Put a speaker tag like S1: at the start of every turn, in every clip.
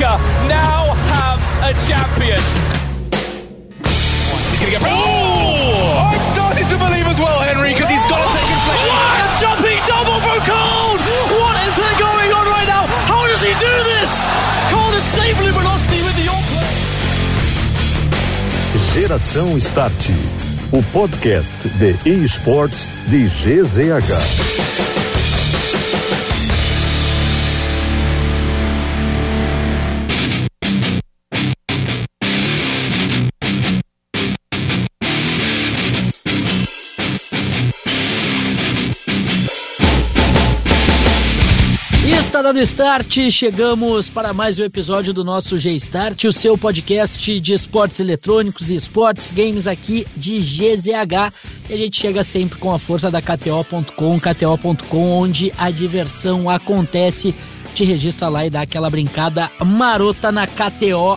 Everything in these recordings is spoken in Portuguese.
S1: America now have a champion.
S2: He's going to get. Oh! I'm starting to believe as well, Henry, because he's got to take inflection.
S3: What? Jumping double from Cole! What is there going on right now? How does he do this? Cole is saving velocity with the on
S4: Geração Start, o podcast de esportes de GZH.
S5: Dando start, chegamos para mais um episódio do nosso G-Start, o seu podcast de esportes eletrônicos e esportes games aqui de GZH. E a gente chega sempre com a força da KTO.com, KTO.com, onde a diversão acontece. Te registra lá e dá aquela brincada marota na KTO.com.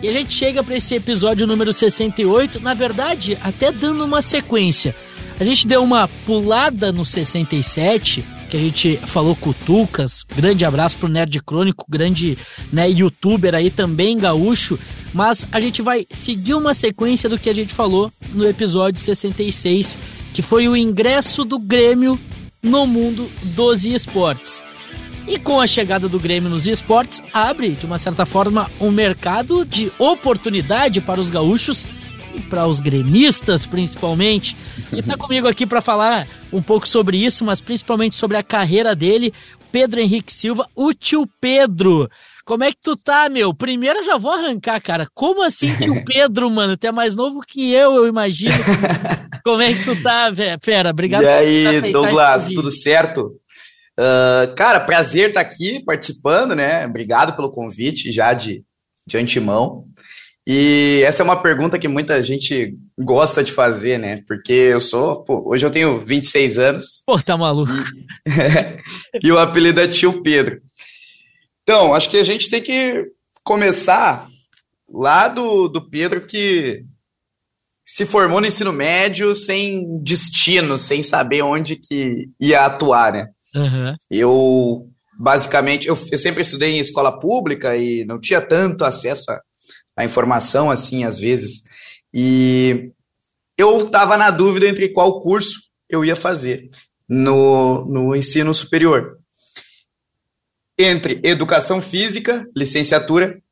S5: E a gente chega para esse episódio número 68, na verdade, até dando uma sequência. A gente deu uma pulada no 67 que a gente falou com o Tucas. Grande abraço pro Nerd Crônico, grande né, youtuber aí também, gaúcho. Mas a gente vai seguir uma sequência do que a gente falou no episódio 66, que foi o ingresso do Grêmio no mundo dos esportes. E com a chegada do Grêmio nos esportes, abre, de uma certa forma, um mercado de oportunidade para os gaúchos para os gremistas, principalmente. E tá comigo aqui para falar um pouco sobre isso, mas principalmente sobre a carreira dele, Pedro Henrique Silva, o tio Pedro. Como é que tu tá, meu? Primeiro eu já vou arrancar, cara. Como assim que o Pedro, mano? Tu é mais novo que eu, eu imagino. Como é que tu tá, fera? Obrigado.
S6: E aí, Douglas, tudo certo? Uh, cara, prazer estar tá aqui participando, né? Obrigado pelo convite já de, de antemão. E essa é uma pergunta que muita gente gosta de fazer, né? Porque eu sou, pô, hoje eu tenho 26 anos.
S5: Pô, tá maluco.
S6: E, e o apelido é Tio Pedro. Então, acho que a gente tem que começar lá do, do Pedro que se formou no ensino médio sem destino, sem saber onde que ia atuar, né? Uhum. Eu, basicamente, eu, eu sempre estudei em escola pública e não tinha tanto acesso a a informação, assim, às vezes. E eu estava na dúvida entre qual curso eu ia fazer no, no ensino superior. Entre educação física, licenciatura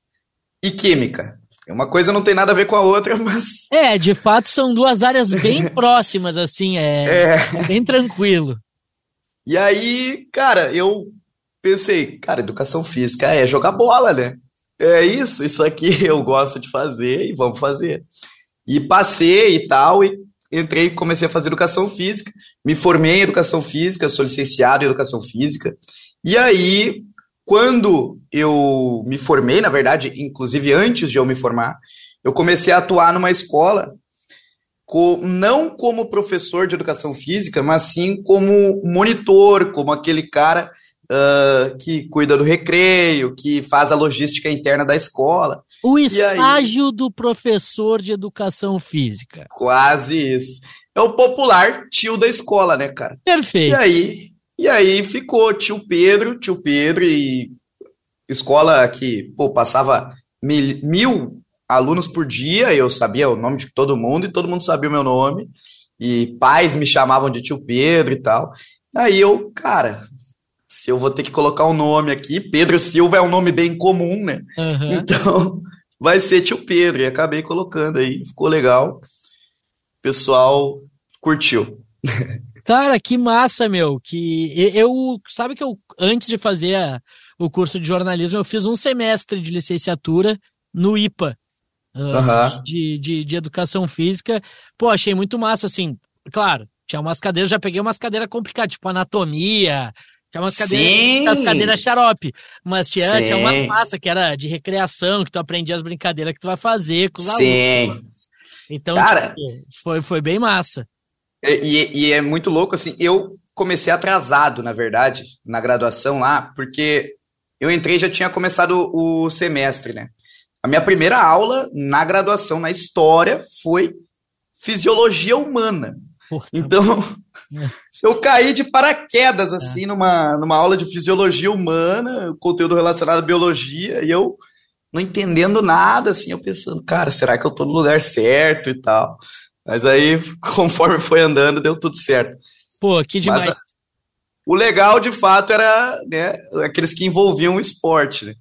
S6: e química. Uma coisa não tem nada a ver com a outra, mas.
S5: É, de fato são duas áreas bem próximas, assim, é, é. é bem tranquilo.
S6: E aí, cara, eu pensei, cara, educação física é jogar bola, né? É isso, isso aqui eu gosto de fazer e vamos fazer. E passei e tal, e entrei, comecei a fazer educação física, me formei em educação física, sou licenciado em educação física. E aí, quando eu me formei, na verdade, inclusive antes de eu me formar, eu comecei a atuar numa escola, com, não como professor de educação física, mas sim como monitor, como aquele cara uh, que cuida do recreio, que faz a logística interna da escola.
S5: O estágio aí, do professor de educação física.
S6: Quase isso. É o popular tio da escola, né, cara?
S5: Perfeito.
S6: E aí, e aí ficou tio Pedro, tio Pedro e escola que pô, passava mil, mil alunos por dia, eu sabia o nome de todo mundo e todo mundo sabia o meu nome. E pais me chamavam de tio Pedro e tal. Aí eu, cara, se eu vou ter que colocar um nome aqui, Pedro Silva é um nome bem comum, né? Uhum. Então, vai ser tio Pedro. E acabei colocando aí, ficou legal. O pessoal curtiu.
S5: Cara, que massa, meu. Que eu, sabe que eu antes de fazer a, o curso de jornalismo, eu fiz um semestre de licenciatura no IPA. Uh, uhum. de, de, de educação física. Pô, achei muito massa, assim. Claro, tinha umas cadeiras, já peguei umas cadeiras complicadas, tipo anatomia, tinha umas cadeiras, cadeiras xarope. Mas tinha, tinha uma massa que era de recreação, que tu aprendia as brincadeiras que tu vai fazer com os Sim. alunos. Então, Cara, tipo, foi, foi bem massa.
S6: E, e, é muito louco, assim, eu comecei atrasado, na verdade, na graduação lá, porque eu entrei e já tinha começado o semestre, né? A minha primeira aula na graduação, na história, foi fisiologia humana. Porra, então, eu caí de paraquedas, assim, é. numa, numa aula de fisiologia humana, conteúdo relacionado à biologia, e eu não entendendo nada, assim, eu pensando, cara, será que eu tô no lugar certo e tal? Mas aí, conforme foi andando, deu tudo certo.
S5: Pô, que demais. Mas,
S6: o legal, de fato, era né, aqueles que envolviam o esporte, né?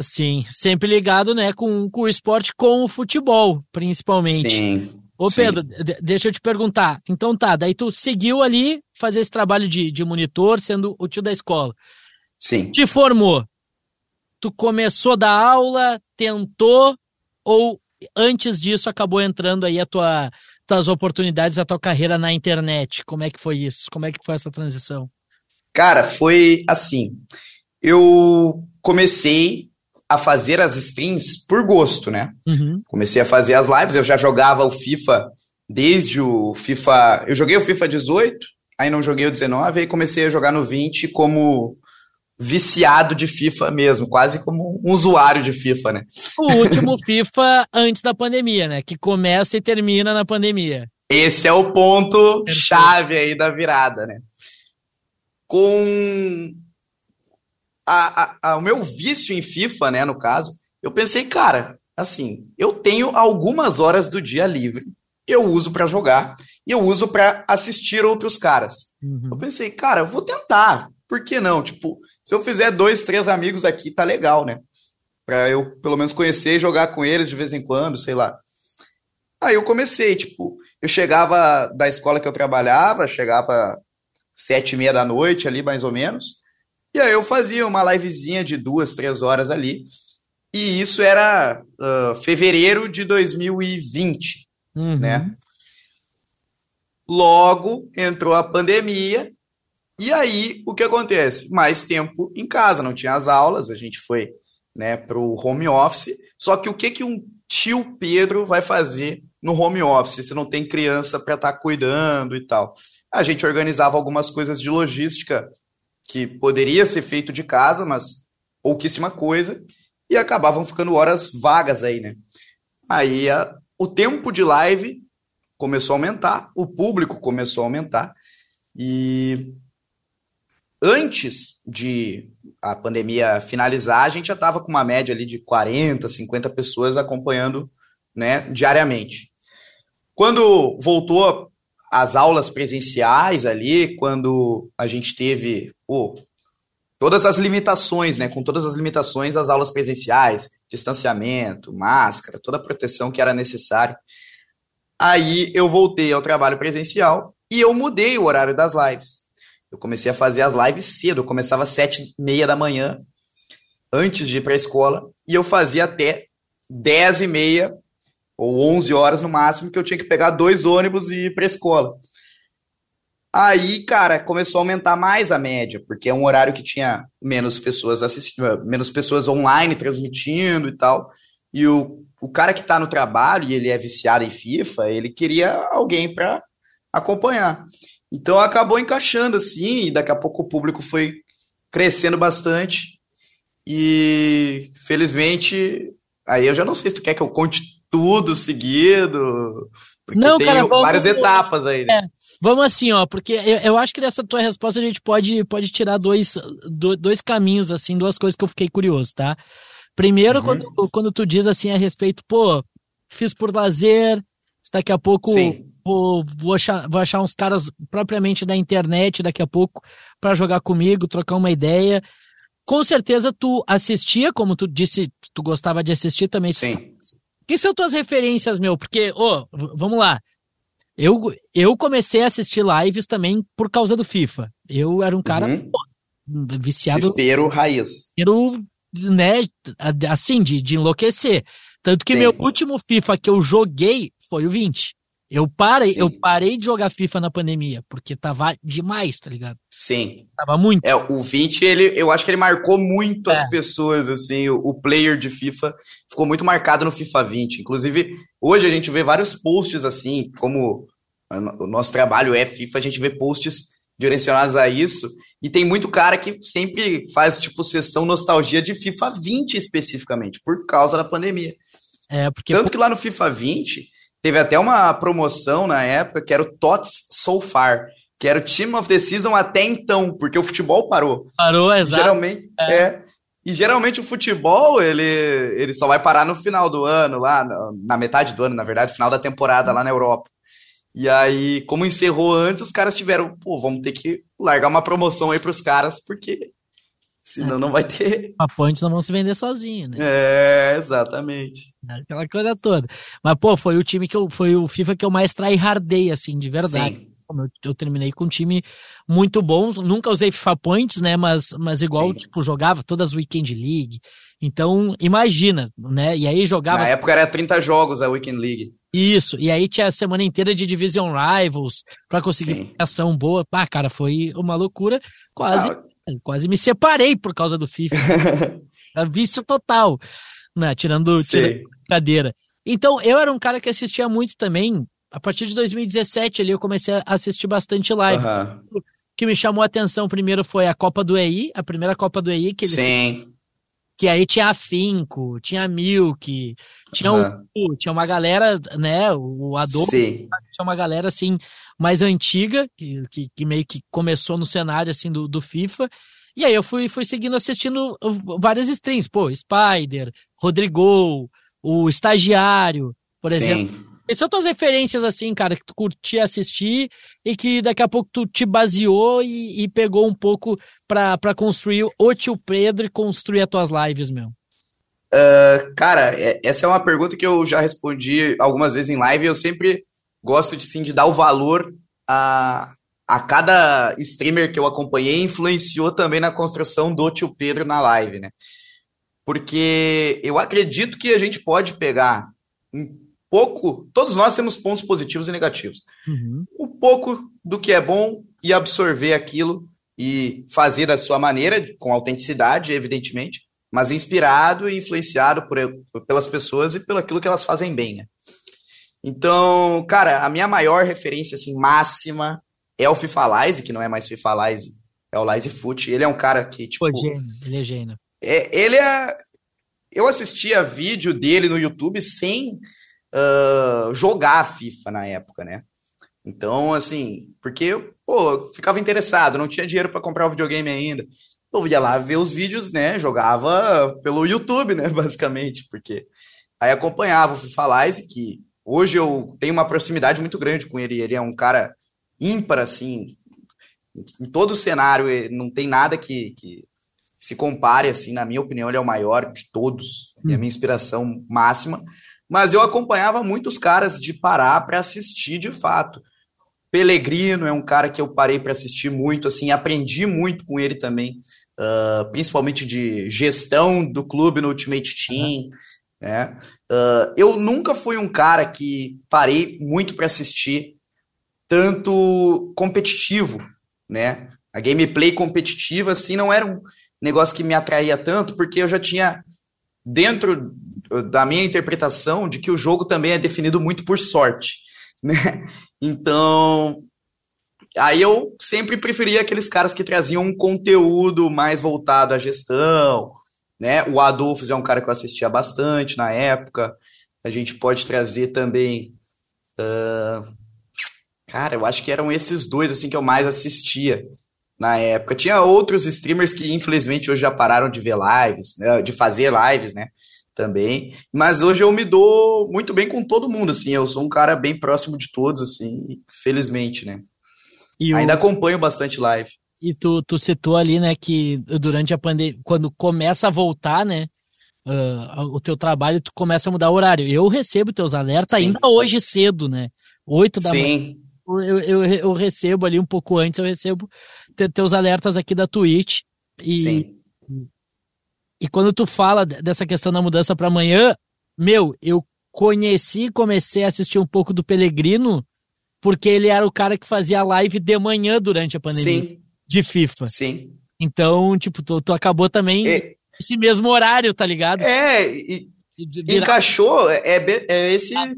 S5: Sim, sempre ligado, né, com, com o esporte, com o futebol, principalmente.
S6: Sim.
S5: Ô Pedro, deixa eu te perguntar. Então tá, daí tu seguiu ali fazer esse trabalho de, de monitor, sendo o tio da escola.
S6: Sim.
S5: Te formou. Tu começou da aula, tentou, ou antes disso acabou entrando aí a tua tuas oportunidades, a tua carreira na internet? Como é que foi isso? Como é que foi essa transição?
S6: Cara, foi assim. Eu comecei a fazer as streams por gosto, né? Uhum. Comecei a fazer as lives, eu já jogava o FIFA desde o FIFA. Eu joguei o FIFA 18, aí não joguei o 19, aí comecei a jogar no 20 como viciado de FIFA mesmo, quase como um usuário de FIFA, né?
S5: O último FIFA antes da pandemia, né? Que começa e termina na pandemia.
S6: Esse é o ponto chave aí da virada, né? Com a, a, a, o meu vício em FIFA, né, no caso, eu pensei, cara, assim, eu tenho algumas horas do dia livre, eu uso para jogar e eu uso para assistir outros caras. Uhum. Eu pensei, cara, eu vou tentar, por que não? Tipo, se eu fizer dois, três amigos aqui, tá legal, né? Pra eu pelo menos conhecer e jogar com eles de vez em quando, sei lá. Aí eu comecei, tipo, eu chegava da escola que eu trabalhava, chegava sete e meia da noite ali, mais ou menos, e aí eu fazia uma livezinha de duas, três horas ali. E isso era uh, fevereiro de 2020, uhum. né? Logo entrou a pandemia. E aí o que acontece? Mais tempo em casa, não tinha as aulas, a gente foi né, para o home office. Só que o que, que um tio Pedro vai fazer no home office se não tem criança para estar tá cuidando e tal? A gente organizava algumas coisas de logística que poderia ser feito de casa, mas pouquíssima coisa, e acabavam ficando horas vagas aí, né? Aí a, o tempo de live começou a aumentar, o público começou a aumentar, e antes de a pandemia finalizar, a gente já estava com uma média ali de 40, 50 pessoas acompanhando né, diariamente. Quando voltou as aulas presenciais ali, quando a gente teve oh, todas as limitações, né? Com todas as limitações das aulas presenciais, distanciamento, máscara, toda a proteção que era necessária. Aí eu voltei ao trabalho presencial e eu mudei o horário das lives. Eu comecei a fazer as lives cedo, eu começava às sete e meia da manhã, antes de ir para a escola, e eu fazia até dez e meia ou 11 horas no máximo, que eu tinha que pegar dois ônibus e ir para a escola. Aí, cara, começou a aumentar mais a média, porque é um horário que tinha menos pessoas assistindo, menos pessoas online transmitindo e tal. E o, o cara que está no trabalho e ele é viciado em FIFA, ele queria alguém para acompanhar. Então acabou encaixando assim, e daqui a pouco o público foi crescendo bastante. E felizmente, aí eu já não sei se tu quer que eu conte tudo seguido. Porque não, tem cara, vamos, várias etapas aí, né? É,
S5: vamos assim, ó, porque eu, eu, acho que dessa tua resposta a gente pode, pode tirar dois, dois caminhos, assim, duas coisas que eu fiquei curioso, tá? Primeiro, uhum. quando, quando tu diz assim a respeito, pô, fiz por lazer, daqui a pouco vou, vou, achar, vou achar uns caras propriamente da internet daqui a pouco para jogar comigo, trocar uma ideia. Com certeza tu assistia, como tu disse, tu gostava de assistir também.
S6: Sim.
S5: Quem são tuas referências, meu? Porque, ô, oh, vamos lá. Eu, eu comecei a assistir lives também por causa do FIFA. Eu era um cara uhum. pô, viciado.
S6: Fifeiro raiz.
S5: Fifeiro, né, assim, de, de enlouquecer. Tanto que Sim. meu último FIFA que eu joguei foi o 20. Eu parei, Sim. eu parei de jogar FIFA na pandemia, porque tava demais, tá ligado?
S6: Sim.
S5: Tava muito.
S6: É, o 20, ele, eu acho que ele marcou muito é. as pessoas, assim, o, o, player de FIFA ficou muito marcado no FIFA 20. Inclusive, hoje a gente vê vários posts assim, como o nosso trabalho é FIFA, a gente vê posts direcionados a isso, e tem muito cara que sempre faz, tipo, sessão nostalgia de FIFA 20 especificamente, por causa da pandemia.
S5: É, porque...
S6: Tanto que lá no FIFA 20 Teve até uma promoção na época que era o TOTS So Far, que era o Team of the Season até então, porque o futebol parou.
S5: Parou, exato.
S6: Geralmente, é. é. E geralmente o futebol, ele, ele só vai parar no final do ano, lá, na metade do ano, na verdade, final da temporada lá na Europa. E aí, como encerrou antes, os caras tiveram, pô, vamos ter que largar uma promoção aí pros caras, porque senão é. não vai ter.
S5: A ponte não vão se vender sozinho, né?
S6: É, exatamente.
S5: Aquela coisa toda. Mas, pô, foi o time que eu, foi o FIFA que eu mais tryhardei, assim, de verdade. Sim. Eu, eu, terminei com um time muito bom. Nunca usei FIFA Points, né? Mas, mas igual, Sim. tipo, jogava todas as Weekend League. Então, imagina, né? E aí jogava.
S6: Na época era 30 jogos a Weekend League.
S5: Isso, e aí tinha a semana inteira de Division Rivals para conseguir ação boa. Pá, cara, foi uma loucura. Quase, ah. Quase me separei por causa do FIFA. Vício total, né? Tirando, tirando cadeira. Então, eu era um cara que assistia muito também a partir de 2017 ali eu comecei a assistir bastante live. Uhum. O que me chamou a atenção primeiro foi a Copa do EI, a primeira Copa do EI que ele
S6: Sim.
S5: Que aí tinha a Finco, tinha a Milk, tinha, uhum. um, tinha uma galera, né? O Adolfo, Sim. tinha uma galera assim mais antiga, que, que, que, meio que começou no cenário assim do, do FIFA. E aí eu fui, fui seguindo assistindo várias streams, pô, Spider, Rodrigo, o Estagiário, por Sim. exemplo. Quais são tuas referências, assim, cara, que tu curtia assistir e que daqui a pouco tu te baseou e, e pegou um pouco pra construir o tio Pedro e construir as tuas lives, meu?
S6: Uh, cara, é, essa é uma pergunta que eu já respondi algumas vezes em live e eu sempre gosto de, sim, de dar o valor a, a cada streamer que eu acompanhei influenciou também na construção do tio Pedro na live, né? Porque eu acredito que a gente pode pegar um pouco, todos nós temos pontos positivos e negativos. Uhum. Um pouco do que é bom e absorver aquilo e fazer da sua maneira, com autenticidade, evidentemente, mas inspirado e influenciado por, pelas pessoas e pelo aquilo que elas fazem bem, né? Então, cara, a minha maior referência, assim, máxima é o FIFA Lize, que não é mais FIFA Lize, é o Lize Foot. Ele é um cara que, tipo... Pô,
S5: gênio, ele é gênio.
S6: É, ele é... Eu assistia vídeo dele no YouTube sem uh, jogar a FIFA na época, né? Então, assim, porque, pô, eu ficava interessado, não tinha dinheiro para comprar o videogame ainda. Eu ia lá ver os vídeos, né? Jogava pelo YouTube, né? Basicamente, porque aí acompanhava o FIFA Live, que hoje eu tenho uma proximidade muito grande com ele. Ele é um cara ímpar, assim, em todo o cenário, não tem nada que, que se compare, assim, na minha opinião, ele é o maior de todos, hum. é a minha inspiração máxima mas eu acompanhava muitos caras de parar para assistir de fato. Pelegrino é um cara que eu parei para assistir muito, assim, aprendi muito com ele também, uh, principalmente de gestão do clube no Ultimate Team. Uhum. Né? Uh, eu nunca fui um cara que parei muito para assistir tanto competitivo, né? A gameplay competitiva, assim, não era um negócio que me atraía tanto, porque eu já tinha dentro da minha interpretação de que o jogo também é definido muito por sorte, né? Então, aí eu sempre preferia aqueles caras que traziam um conteúdo mais voltado à gestão, né? O Adolfo é um cara que eu assistia bastante na época. A gente pode trazer também, uh... cara, eu acho que eram esses dois assim que eu mais assistia na época. Tinha outros streamers que infelizmente hoje já pararam de ver lives, né? de fazer lives, né? também. Mas hoje eu me dou muito bem com todo mundo, assim. Eu sou um cara bem próximo de todos, assim, felizmente, né? E Ainda o... acompanho bastante live.
S5: E tu, tu citou ali, né, que durante a pandemia, quando começa a voltar, né, uh, o teu trabalho, tu começa a mudar o horário. Eu recebo teus alertas Sim. ainda hoje cedo, né? Oito da Sim. manhã. Eu, eu, eu recebo ali um pouco antes, eu recebo teus alertas aqui da Twitch. E, Sim. E quando tu fala dessa questão da mudança para amanhã, meu, eu conheci, comecei a assistir um pouco do Pelegrino, porque ele era o cara que fazia live de manhã durante a pandemia Sim. De FIFA.
S6: Sim.
S5: Então, tipo, tu, tu acabou também é, esse mesmo horário, tá ligado?
S6: É, e, encaixou, é, é, é esse ah,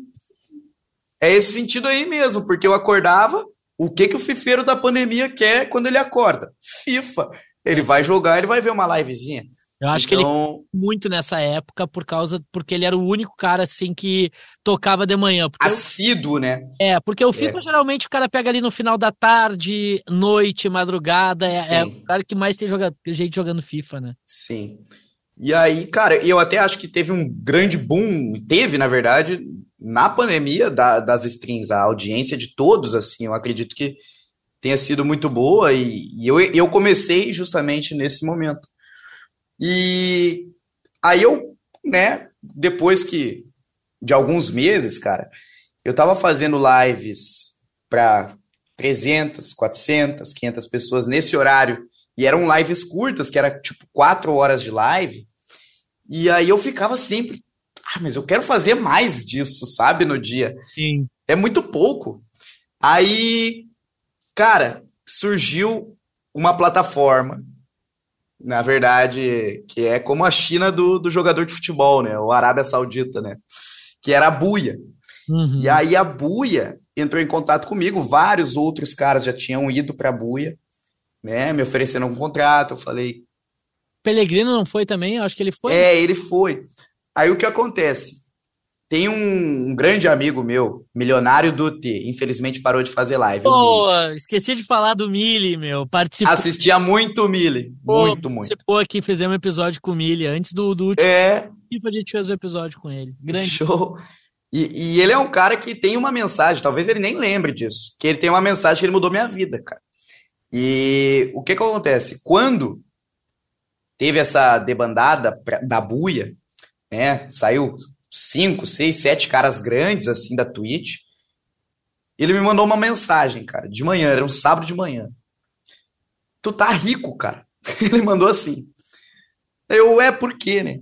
S6: é esse sentido aí mesmo, porque eu acordava, o que que o fifeiro da pandemia quer quando ele acorda? FIFA. Ele vai jogar, ele vai ver uma livezinha.
S5: Eu acho então... que ele então muito nessa época por causa porque ele era o único cara assim que tocava de manhã.
S6: Assíduo,
S5: eu...
S6: né?
S5: É, porque o FIFA é. geralmente o cara pega ali no final da tarde, noite, madrugada. É, é o cara que mais tem jogado, gente jogando FIFA, né?
S6: Sim. E aí, cara, eu até acho que teve um grande boom, teve, na verdade, na pandemia da, das strings, a audiência de todos, assim, eu acredito que tenha sido muito boa e, e eu, eu comecei justamente nesse momento. E aí eu, né, depois que de alguns meses, cara, eu tava fazendo lives para 300, 400, 500 pessoas nesse horário e eram lives curtas, que era tipo quatro horas de live. E aí eu ficava sempre, ah, mas eu quero fazer mais disso, sabe, no dia.
S5: Sim.
S6: É muito pouco. Aí, cara, surgiu uma plataforma, na verdade, que é como a China do, do jogador de futebol, né? O Arábia Saudita, né? Que era a Buia. Uhum. E aí a Buia entrou em contato comigo, vários outros caras já tinham ido para a Buia, né? Me oferecendo um contrato, eu falei,
S5: Pellegrino não foi também? Eu acho que ele foi.
S6: É, ele foi. Aí o que acontece? Tem um, um grande amigo meu, milionário do T, infelizmente parou de fazer live.
S5: Pô, esqueci de falar do Mili, meu. Participou.
S6: Assistia muito o Mili. Muito, muito.
S5: Participou aqui, fizemos um episódio com o Mili antes do, do último.
S6: É.
S5: E a gente fez um episódio com ele. Grande.
S6: Show. E, e, ele é um cara que tem uma mensagem, talvez ele nem lembre disso, que ele tem uma mensagem que ele mudou minha vida, cara. E o que que acontece? Quando teve essa debandada da buia, né? Saiu cinco, seis, sete caras grandes assim da Twitch. Ele me mandou uma mensagem, cara, de manhã, era um sábado de manhã. Tu tá rico, cara. Ele mandou assim. Eu, é por quê, né?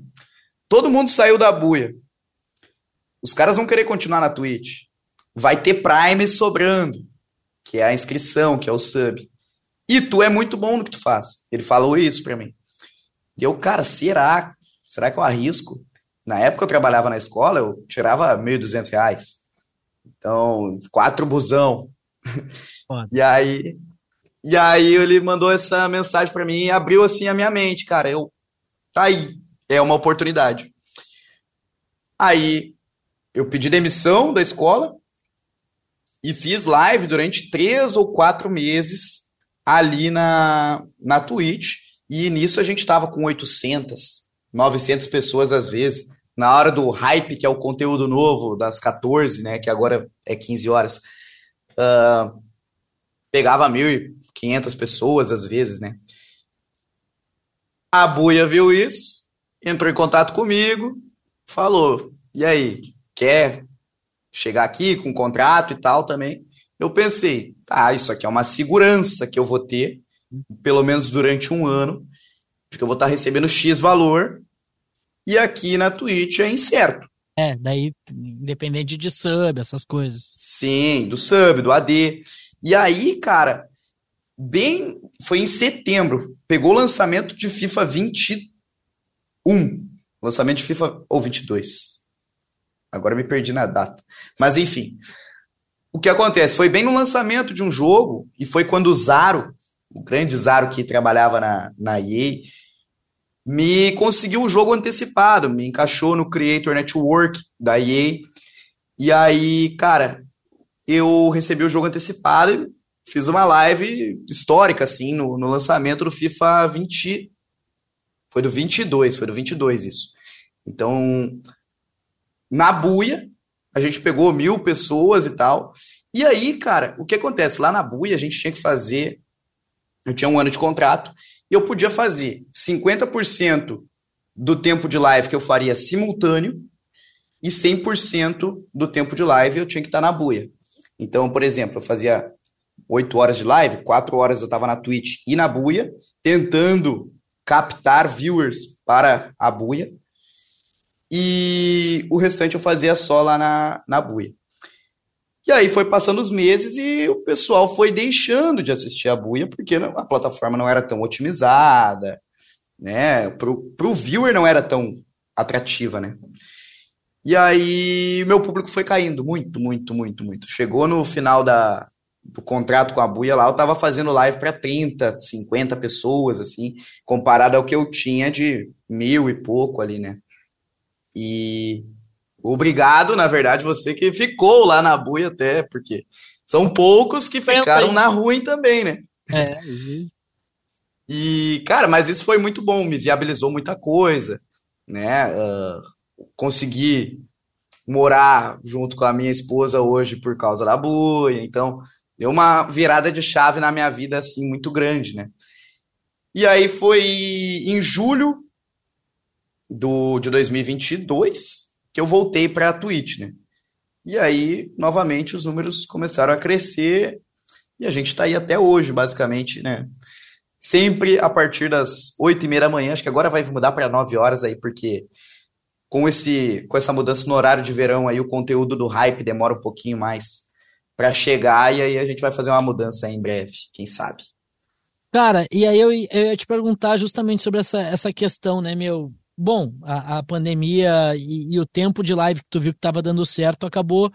S6: Todo mundo saiu da buia. Os caras vão querer continuar na Twitch. Vai ter Prime sobrando, que é a inscrição, que é o sub. E tu é muito bom no que tu faz. Ele falou isso pra mim. E eu, cara, será? Será que eu arrisco? Na época eu trabalhava na escola, eu tirava 1.200 reais. Então, quatro busão. e aí, e aí ele mandou essa mensagem para mim e abriu assim a minha mente, cara. Eu, tá aí, é uma oportunidade. Aí eu pedi demissão da escola e fiz live durante três ou quatro meses ali na, na Twitch. E nisso a gente estava com 800, 900 pessoas às vezes. Na hora do hype, que é o conteúdo novo das 14, né, que agora é 15 horas, uh, pegava 1.500 pessoas às vezes, né. A Buia viu isso, entrou em contato comigo, falou, e aí, quer chegar aqui com um contrato e tal também? Eu pensei, tá, isso aqui é uma segurança que eu vou ter, pelo menos durante um ano, de que eu vou estar recebendo X valor, e aqui na Twitch é incerto.
S5: É, daí independente de sub, essas coisas.
S6: Sim, do sub, do AD. E aí, cara, bem. Foi em setembro. Pegou o lançamento de FIFA 21. Lançamento de FIFA. Ou 22. Agora me perdi na data. Mas enfim. O que acontece? Foi bem no lançamento de um jogo, e foi quando o Zaro o grande Zaro que trabalhava na, na EA, me conseguiu o jogo antecipado, me encaixou no Creator Network da EA. E aí, cara, eu recebi o jogo antecipado fiz uma live histórica, assim, no, no lançamento do FIFA 20. Foi do 22, foi do 22 isso. Então, na buia, a gente pegou mil pessoas e tal. E aí, cara, o que acontece? Lá na buia, a gente tinha que fazer eu tinha um ano de contrato eu podia fazer 50% do tempo de live que eu faria simultâneo e 100% do tempo de live eu tinha que estar na buia. Então, por exemplo, eu fazia 8 horas de live, 4 horas eu estava na Twitch e na buia, tentando captar viewers para a buia, e o restante eu fazia só lá na, na buia. E aí foi passando os meses e o pessoal foi deixando de assistir a buia porque a plataforma não era tão otimizada, né? Pro, pro viewer não era tão atrativa, né? E aí meu público foi caindo muito, muito, muito, muito. Chegou no final da, do contrato com a Buia lá, eu tava fazendo live para 30, 50 pessoas, assim, comparado ao que eu tinha de mil e pouco ali, né? E obrigado, na verdade, você que ficou lá na Buia até, porque são poucos que ficaram na ruim também, né?
S5: É.
S6: E, cara, mas isso foi muito bom, me viabilizou muita coisa, né? Uh, consegui morar junto com a minha esposa hoje por causa da buia, então deu uma virada de chave na minha vida assim muito grande, né? E aí foi em julho do, de 2022 que eu voltei para a Twitch, né? E aí, novamente, os números começaram a crescer e a gente está aí até hoje, basicamente, né? Sempre a partir das oito e meia da manhã, acho que agora vai mudar para nove horas aí, porque com esse com essa mudança no horário de verão aí o conteúdo do hype demora um pouquinho mais para chegar e aí a gente vai fazer uma mudança aí em breve, quem sabe.
S5: Cara, e aí eu, eu ia te perguntar justamente sobre essa, essa questão, né, meu? Bom, a, a pandemia e, e, o tempo de live que tu viu que estava dando certo acabou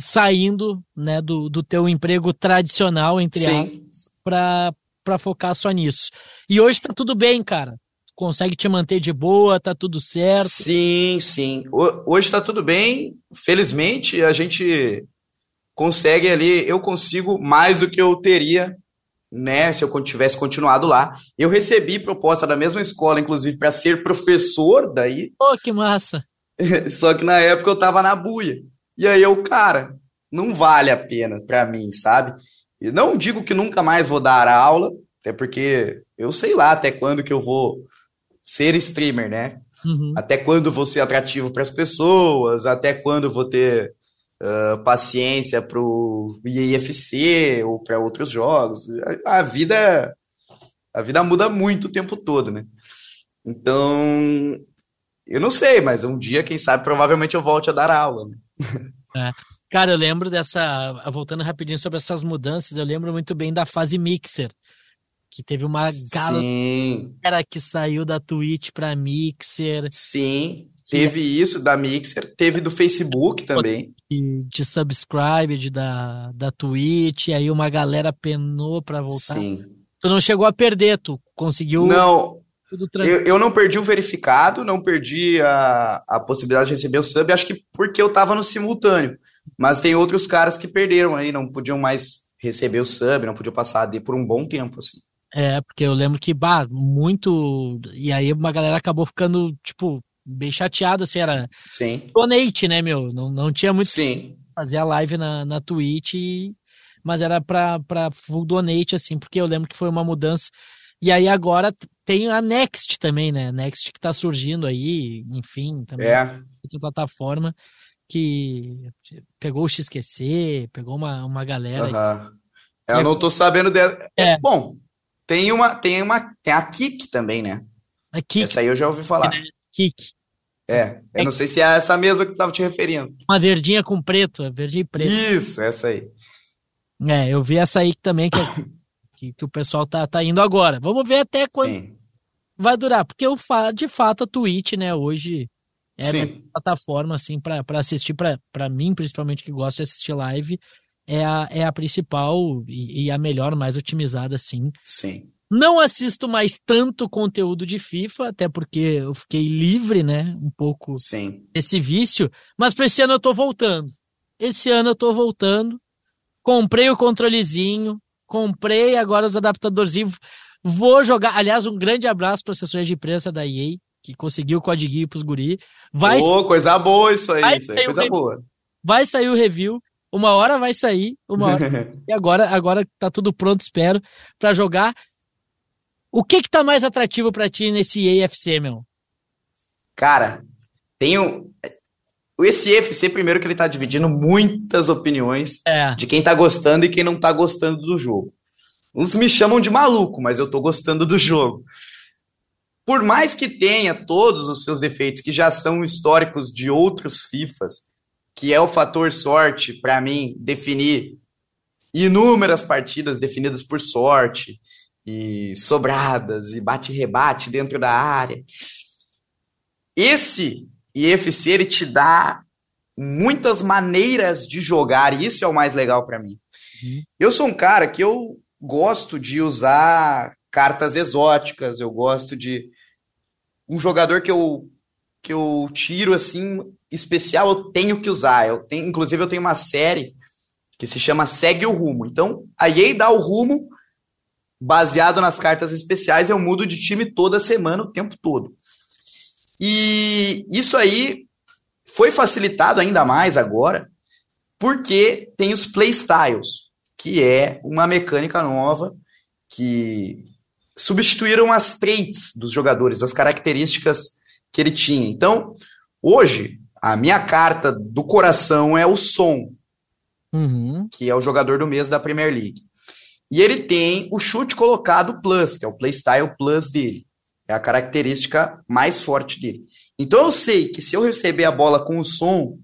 S5: saindo, né, do, do teu emprego tradicional, entre aspas, para focar só nisso. E hoje tá tudo bem, cara consegue te manter de boa, tá tudo certo?
S6: Sim, sim. Hoje tá tudo bem. Felizmente, a gente consegue ali, eu consigo mais do que eu teria, né, se eu tivesse continuado lá. Eu recebi proposta da mesma escola, inclusive, para ser professor daí.
S5: Oh, que massa!
S6: Só que na época eu tava na buia. E aí eu, cara, não vale a pena para mim, sabe? E não digo que nunca mais vou dar aula, até porque eu sei lá até quando que eu vou ser streamer, né? Uhum. Até quando vou ser atrativo para as pessoas, até quando vou ter uh, paciência para o IFC ou para outros jogos. A, a, vida a vida muda muito o tempo todo, né? Então, eu não sei, mas um dia, quem sabe, provavelmente eu volte a dar aula. Né?
S5: É. Cara, eu lembro dessa. Voltando rapidinho sobre essas mudanças, eu lembro muito bem da fase Mixer que teve uma galera que saiu da Twitch para Mixer.
S6: Sim, teve é... isso da Mixer, teve do Facebook também.
S5: De, de subscribe da, da Twitch, aí uma galera penou para voltar. Sim. Tu não chegou a perder, tu conseguiu.
S6: Não. Eu, eu não perdi o verificado, não perdi a, a possibilidade de receber o sub, acho que porque eu tava no simultâneo. Mas tem outros caras que perderam aí, não podiam mais receber o sub, não podiam passar AD por um bom tempo, assim.
S5: É, porque eu lembro que, bah, muito. E aí uma galera acabou ficando, tipo, bem chateada, assim, era.
S6: Sim.
S5: Donate, né, meu? Não, não tinha muito.
S6: Sim.
S5: Fazer a live na, na Twitch, e... mas era pra, pra full donate, assim, porque eu lembro que foi uma mudança. E aí agora tem a Next também, né? Next que tá surgindo aí, enfim, também.
S6: É.
S5: Outra plataforma que pegou o XQC, pegou uma, uma galera.
S6: Uhum. Eu não tô sabendo dela. É. Bom, tem uma, tem uma, tem a Kik também, né?
S5: A Kik.
S6: Essa aí eu já ouvi falar.
S5: Kik.
S6: É, eu é. não sei se é essa mesma que tu tava te referindo.
S5: Uma verdinha com preto, verdinha e preto.
S6: Isso, essa aí.
S5: É, eu vi essa aí também que, que, que, o pessoal tá, tá indo agora. Vamos ver até quando Sim. vai durar, porque eu, de fato a Twitch, né, hoje é a plataforma assim para assistir para mim, principalmente que gosto de assistir live, é a, é a principal e, e a melhor, mais otimizada, sim.
S6: Sim.
S5: Não assisto mais tanto conteúdo de FIFA, até porque eu fiquei livre, né? Um pouco
S6: Sim.
S5: desse vício. Mas para esse ano eu tô voltando. Esse ano eu tô voltando. Comprei o controlezinho, comprei agora os adaptadorzinhos. Vou jogar. Aliás, um grande abraço para a assessoria de imprensa da EA, que conseguiu o código pros guri.
S6: Vai oh, coisa boa isso aí, isso aí, coisa boa.
S5: Vai sair o review. Uma hora vai sair, uma hora. e agora, agora tá tudo pronto, espero, para jogar. O que que tá mais atrativo para ti nesse EFC, meu?
S6: Cara, tenho esse EFC primeiro que ele tá dividindo muitas opiniões
S5: é.
S6: de quem tá gostando e quem não tá gostando do jogo. Uns me chamam de maluco, mas eu tô gostando do jogo. Por mais que tenha todos os seus defeitos que já são históricos de outros FIFAs, que é o fator sorte, para mim, definir inúmeras partidas definidas por sorte, e sobradas, e bate-rebate dentro da área. Esse IFC, ele te dá muitas maneiras de jogar, e isso é o mais legal para mim. Uhum. Eu sou um cara que eu gosto de usar cartas exóticas, eu gosto de um jogador que eu que eu tiro assim especial, eu tenho que usar. Eu tenho, inclusive eu tenho uma série que se chama Segue o Rumo. Então, a EA dá o rumo baseado nas cartas especiais, eu mudo de time toda semana, o tempo todo. E isso aí foi facilitado ainda mais agora, porque tem os playstyles, que é uma mecânica nova que substituíram as traits dos jogadores, as características que ele tinha. Então, hoje, a minha carta do coração é o Som, uhum. que é o jogador do mês da Premier League. E ele tem o chute colocado plus, que é o playstyle plus dele. É a característica mais forte dele. Então eu sei que se eu receber a bola com o som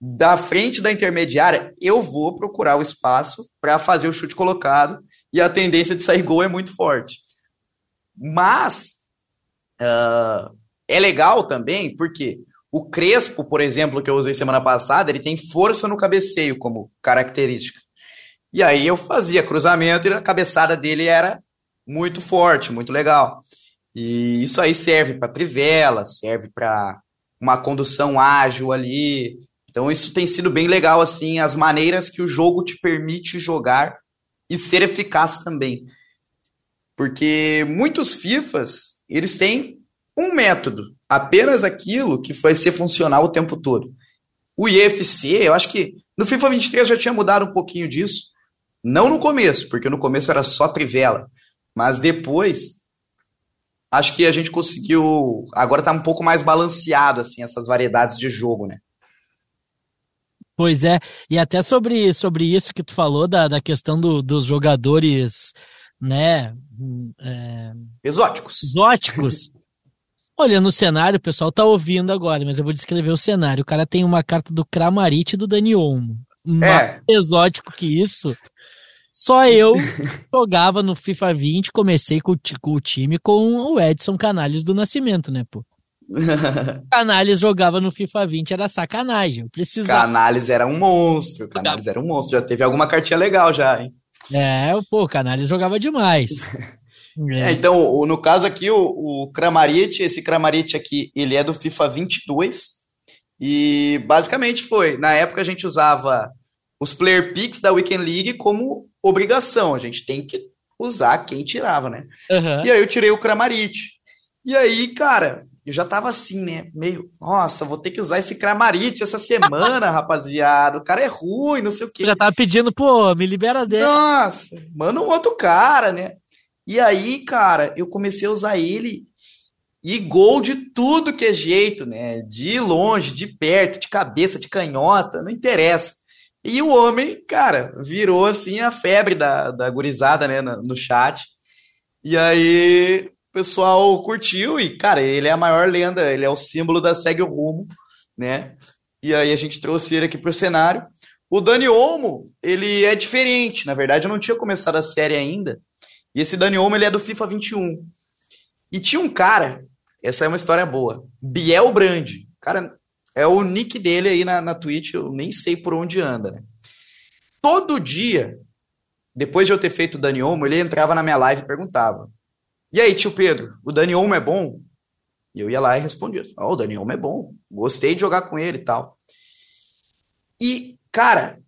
S6: da frente da intermediária, eu vou procurar o espaço para fazer o chute colocado e a tendência de sair gol é muito forte. Mas uh, é legal também porque o Crespo, por exemplo, que eu usei semana passada, ele tem força no cabeceio como característica. E aí eu fazia cruzamento e a cabeçada dele era muito forte, muito legal. E isso aí serve para trivela, serve para uma condução ágil ali. Então isso tem sido bem legal assim, as maneiras que o jogo te permite jogar e ser eficaz também. Porque muitos FIFAs, eles têm um método, apenas aquilo que vai ser funcional o tempo todo. O IFC, eu acho que no FIFA 23 já tinha mudado um pouquinho disso, não no começo, porque no começo era só trivela. Mas depois, acho que a gente conseguiu. Agora tá um pouco mais balanceado, assim, essas variedades de jogo, né?
S5: Pois é, e até sobre, sobre isso que tu falou, da, da questão do, dos jogadores, né?
S6: É... Exóticos.
S5: Exóticos. Olha, no cenário, o pessoal tá ouvindo agora, mas eu vou descrever o cenário. O cara tem uma carta do Kramaric e do Dani Olmo. É. Mais exótico que isso. Só eu jogava no FIFA 20, comecei com, com, o time com o Edson Canales do Nascimento, né, pô? Canales jogava no FIFA 20, era sacanagem. Eu precisava.
S6: Canales era um monstro. Canales era um monstro. Já teve alguma cartinha legal já, hein?
S5: É, pô, Canales jogava demais.
S6: É. É, então, no caso aqui, o, o Kramaric, esse Kramaric aqui, ele é do FIFA 22. E basicamente foi, na época a gente usava os player picks da Weekend League como obrigação. A gente tem que usar quem tirava, né? Uhum. E aí eu tirei o Kramaric. E aí, cara, eu já tava assim, né? Meio, nossa, vou ter que usar esse Kramaric essa semana, rapaziada. O cara é ruim, não sei o quê.
S5: Eu já tava pedindo, pô, me libera dele.
S6: Nossa, manda um outro cara, né? E aí, cara, eu comecei a usar ele e gol de tudo que é jeito, né? De longe, de perto, de cabeça, de canhota, não interessa. E o homem, cara, virou assim a febre da, da gurizada, né, no, chat. E aí o pessoal curtiu e, cara, ele é a maior lenda, ele é o símbolo da Segue o Rumo, né? E aí a gente trouxe ele aqui pro cenário. O Dani Olmo, ele é diferente, na verdade eu não tinha começado a série ainda. E esse Dani Olmo, ele é do FIFA 21. E tinha um cara, essa é uma história boa, Biel Brandi. Cara, é o nick dele aí na, na Twitch, eu nem sei por onde anda, né? Todo dia, depois de eu ter feito o Dani Olmo, ele entrava na minha live e perguntava: E aí, tio Pedro, o Dani Olmo é bom? E eu ia lá e respondia: Ó, oh, o Dani Olmo é bom, gostei de jogar com ele e tal. E, cara,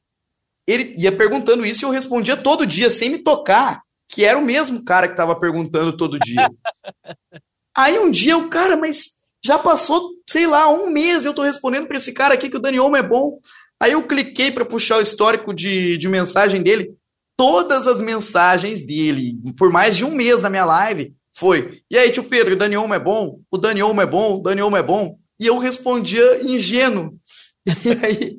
S6: ele ia perguntando isso e eu respondia todo dia, sem me tocar, que era o mesmo cara que estava perguntando todo dia. Aí um dia o cara, mas já passou, sei lá, um mês eu tô respondendo para esse cara aqui que o Dani Olmo é bom. Aí eu cliquei para puxar o histórico de, de mensagem dele. Todas as mensagens dele, por mais de um mês na minha live, foi: E aí, tio Pedro, o Dani Olmo é bom? O Dani Olmo é bom? O Dani Olmo é bom? E eu respondia ingênuo. E aí,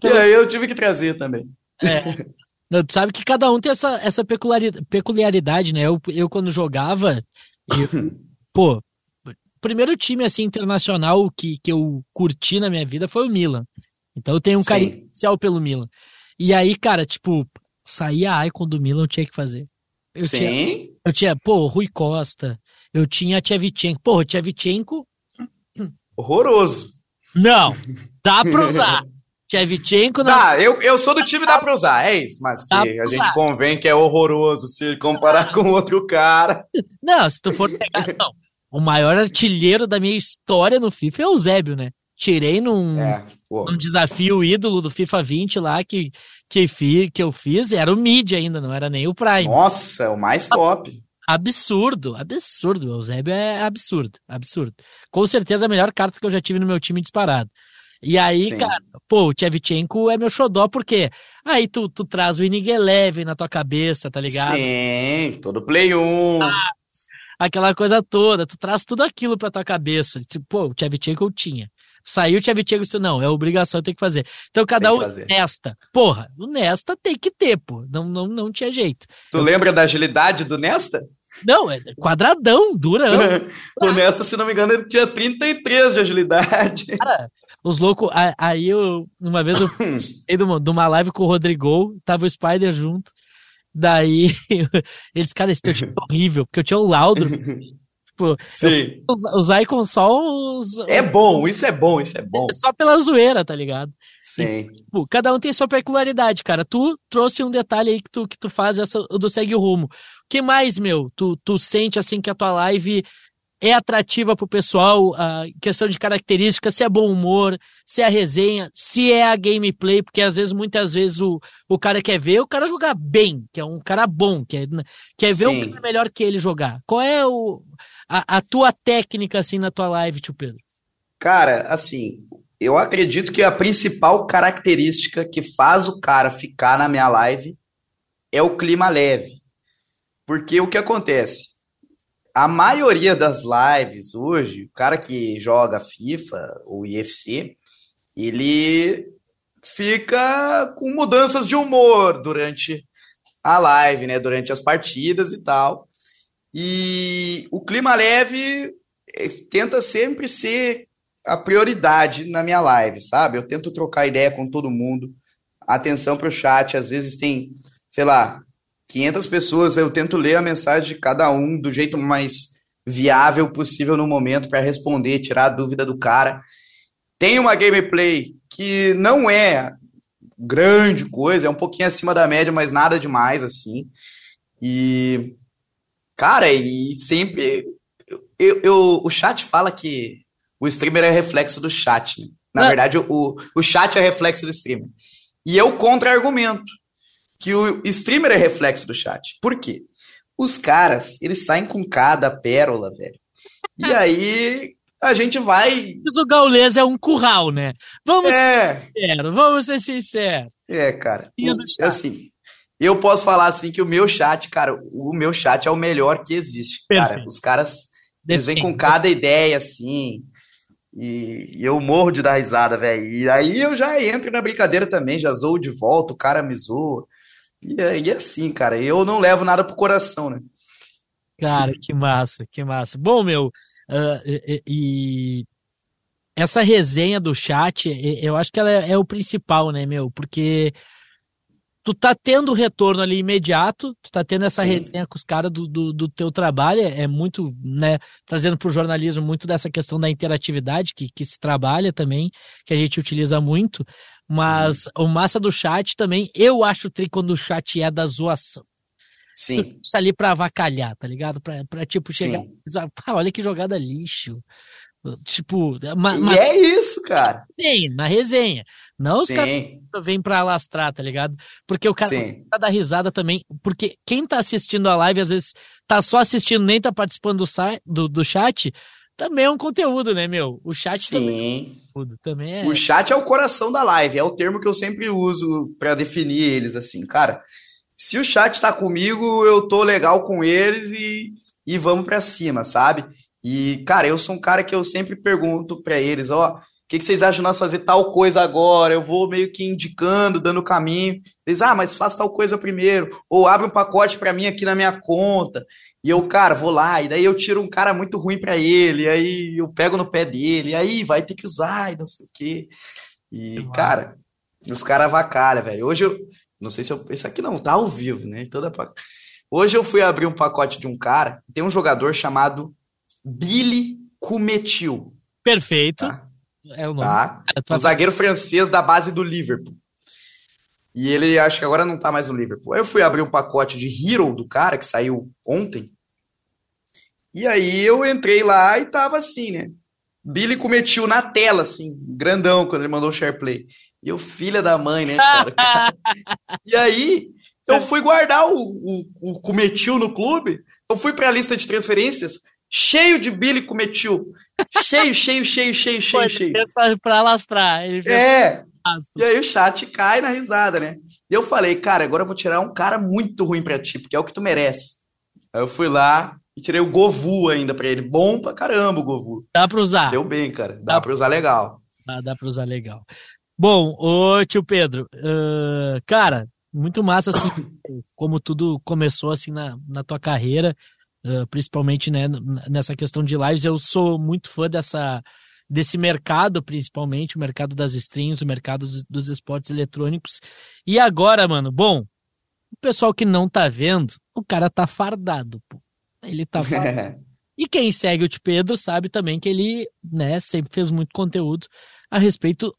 S6: pelo... e aí eu tive que trazer também.
S5: É. Tu sabe que cada um tem essa, essa peculiaridade, né? Eu, eu quando jogava, eu, pô, primeiro time assim internacional que, que eu curti na minha vida foi o Milan. Então eu tenho um Sim. carinho especial pelo Milan. E aí, cara, tipo, sair a Icon do Milan eu tinha que fazer. Eu
S6: Sim.
S5: Tinha, eu tinha, pô, Rui Costa, eu tinha Tchevchenko. Pô, Tchevchenko...
S6: Horroroso.
S5: Não, dá pra usar. Tchevchenko na.
S6: Tá, eu, eu sou do time dá pra usar, é isso, mas que a gente convém que é horroroso se comparar com outro cara.
S5: Não, se tu for pegar. Não. O maior artilheiro da minha história no FIFA é o Eusébio, né? Tirei num,
S6: É,
S5: num desafio ídolo do FIFA 20 lá que, que, fi, que eu fiz. Era o mid ainda, não era nem o Prime.
S6: Nossa, é o mais top.
S5: Absurdo, absurdo. O Eusébio é absurdo, absurdo. Com certeza a melhor carta que eu já tive no meu time disparado. E aí,
S6: Sim.
S5: cara, pô, o Tchevchenko é meu xodó, porque aí tu, tu traz o Inning Eleven na tua cabeça, tá ligado?
S6: Sim, todo Play 1.
S5: Aquela coisa toda, tu traz tudo aquilo pra tua cabeça. Tipo, pô, o Tchevchenko eu tinha. Saiu o Tchevchenko, disse, não, é obrigação, tem que fazer. Então cada um nesta. Porra, o Nesta tem que ter, pô. Não, não, não tinha jeito.
S6: Tu lembra da agilidade do Nesta?
S5: Não, é quadradão, durão.
S6: o Nesta, se não me engano, ele tinha 33 de agilidade.
S5: Cara, os loucos. Aí eu, uma vez eu de uma live com o Rodrigo, tava o Spider junto. Daí, eles, cara, esse teu time é horrível, porque eu tinha o Laudro. tipo,
S6: Sim.
S5: os, os Icons só os,
S6: É bom, isso é bom, isso é bom.
S5: só pela zoeira, tá ligado?
S6: Sim.
S5: Tipo, cada um tem sua peculiaridade, cara. Tu trouxe um detalhe aí que tu, que tu faz essa, do Segue o Rumo. O que mais, meu? Tu, tu sente assim que a tua live é atrativa pro pessoal, a questão de características, se é bom humor, se é a resenha, se é a gameplay, porque às vezes, muitas vezes, o, o cara quer ver o cara jogar bem, que é um cara bom, quer, quer ver um
S6: Sim.
S5: cara melhor que ele jogar. Qual é o, a, a tua técnica, assim, na tua live, tio Pedro?
S6: Cara, assim, eu acredito que a principal característica que faz o cara ficar na minha live é o clima leve. Porque o que acontece? A maioria das lives hoje, o cara que joga FIFA ou IFC, ele fica com mudanças de humor durante a live, né? Durante as partidas e tal. E o clima leve eh, tenta sempre ser a prioridade na minha live, sabe? Eu tento trocar ideia com todo mundo, atenção para o chat, às vezes tem, sei lá, 500 pessoas, eu tento ler a mensagem de cada um do jeito mais viável possível no momento para responder, tirar a dúvida do cara. Tem uma gameplay que não é grande coisa, é um pouquinho acima da média, mas nada demais assim. E cara, e sempre eu, eu- o chat fala que o streamer é reflexo do chat, né? Na
S5: Não.
S6: verdade, o, o chat é reflexo do streamer. E eu contra-argumento que o streamer é reflexo do chat. Por quê? Os caras, eles saem com cada pérola, velho. E aí a gente vai.
S5: Mas o Gaules é um curral, né? Vamos
S6: É,
S5: ser sinceros, vamos ser sinceros.
S6: é, cara. O- assim, eu posso falar assim que o meu chat, cara, o meu chat é o melhor que existe, cara.
S5: Perfeito.
S6: Os caras, eles vêm com cada ideia assim. E eu morro de dar risada, velho. E aí eu já entro na brincadeira também, já zoo de volta, o cara me zoa. E é, e é assim, cara. Eu não levo nada pro coração, né?
S5: Cara, que massa, que massa. Bom, meu, ah, e, e essa resenha do chat, eu acho que ela é, é o principal, né, meu? Porque tu tá tendo retorno ali imediato, tu tá tendo essa
S6: Sim.
S5: resenha com os caras do, do, do teu trabalho, é é muito, né, trazendo pro jornalismo muito dessa questão da interatividade que, que se trabalha também, que a gente utiliza muito, mas o massa do chat também, eu acho tri quando o chat é da zoação
S6: Sim,
S5: isso ali pra avacalhar, tá ligado? Pra, pra tipo, chegar.
S6: sim.
S5: Olha que jogada lixo. Tipo,
S6: E
S5: ma- mas
S6: é isso, cara.
S5: resenha, na resenha. Não os caras
S6: Sim,
S5: vêm pra alastrar, tá ligado? Porque o cara
S6: sim.
S5: tá da risada também. Porque quem tá assistindo a live, às vezes, tá só assistindo, nem tá participando do, do, do chat, também é um conteúdo, né, meu? O chat também é
S6: Sim.
S5: conteúdo. Também é.
S6: O chat é o coração da live, é o termo que eu sempre uso pra definir eles assim, cara. Se o chat tá comigo, eu tô legal com eles e, e vamos pra cima, sabe? E, cara, eu sou um cara que eu sempre pergunto pra eles, ó, o que que vocês acham de nós fazer tal coisa agora? Eu vou meio que indicando, dando caminho. Eles, ah, mas faz tal coisa primeiro, ou abre um pacote pra mim aqui na minha conta. E eu, cara, vou lá, e daí eu tiro um cara muito ruim pra ele, aí eu pego no pé dele, aí vai ter que usar, e não sei o quê. E, cara, os caras avacalham, velho. Hoje eu. Não sei se eu. Isso aqui não tá ao vivo, né? Toda... pa- Hoje eu fui abrir um pacote de um cara. Tem um jogador chamado Billy Cumetil.
S5: Perfeito.
S6: Tá?
S5: É o nome.
S6: Tá? Um zagueiro francês da base do Liverpool. E ele acho que agora não tá mais no Liverpool. Aí eu fui abrir um pacote de Hero do cara, que saiu ontem. E aí eu entrei lá e tava assim, né? Billy cometiu na tela, assim, grandão, quando ele mandou o share play. E eu, filha da mãe, né, cara? e aí eu fui guardar o, o, o Cometil no clube. Eu fui para a lista de transferências cheio de Billy Cometil. Cheio, cheio, cheio, cheio, cheio, cheio.
S5: Para alastrar.
S6: É. E aí o chat cai na risada, né? E eu falei, cara, agora eu vou tirar um cara muito ruim pra ti, porque é o que tu merece. Aí eu fui lá e tirei o Govu ainda pra ele. Bom pra caramba o Govu.
S5: Dá pra usar.
S6: Deu bem, cara. Dá, dá pra usar legal.
S5: Dá, dá pra usar legal. Bom, ô tio Pedro, uh, cara, muito massa, assim, como tudo começou, assim, na, na tua carreira, uh, principalmente, né, nessa questão de lives. Eu sou muito fã dessa, desse mercado, principalmente, o mercado das streams, o mercado dos, dos esportes eletrônicos. E agora, mano, bom, o pessoal que não tá vendo, o cara tá fardado, pô. Ele tá e quem segue o Tio Pedro sabe também que ele, né, sempre fez muito conteúdo a respeito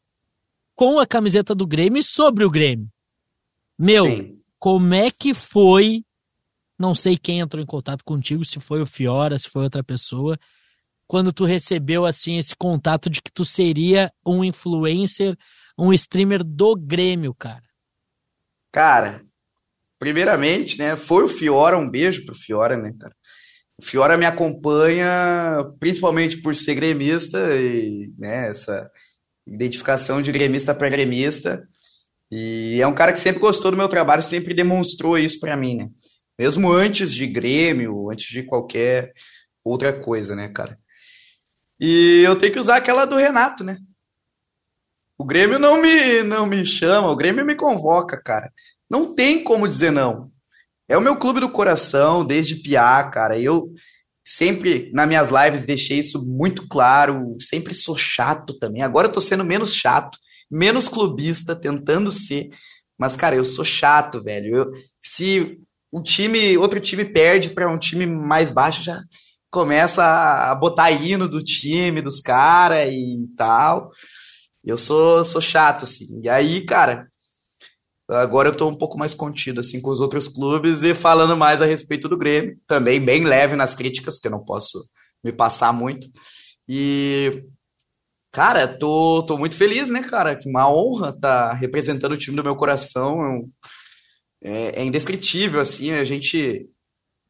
S5: com a camiseta do Grêmio e sobre o Grêmio. Meu, Sim. como é que foi? Não sei quem entrou em contato contigo, se foi o Fiora, se foi outra pessoa, quando tu recebeu assim esse contato de que tu seria um influencer, um streamer do Grêmio, cara.
S6: Cara, primeiramente, né, foi o Fiora, um beijo pro Fiora, né, cara. O Fiora me acompanha principalmente por ser gremista e, né, essa identificação de gremista para gremista. E é um cara que sempre gostou do meu trabalho, sempre demonstrou isso para mim, né? Mesmo antes de Grêmio, antes de qualquer outra coisa, né, cara? E eu tenho que usar aquela do Renato, né? O Grêmio não me, não me chama, o Grêmio me convoca, cara. Não tem como dizer não. É o meu clube do coração, desde piá, cara. Eu sempre, nas minhas lives, deixei isso muito claro. Sempre sou chato também. Agora eu tô sendo menos chato menos clubista, tentando ser. Mas, cara, eu sou chato, velho. Eu, se um time, outro time perde para um time mais baixo, já começa a botar hino do time, dos caras e tal. Eu sou, sou chato, assim. E aí, cara, agora eu tô um pouco mais contido, assim, com os outros clubes e falando mais a respeito do Grêmio. Também bem leve nas críticas, porque eu não posso me passar muito. E Cara, tô, tô muito feliz, né, cara? Uma honra estar tá representando o time do meu coração. É, é indescritível, assim, a gente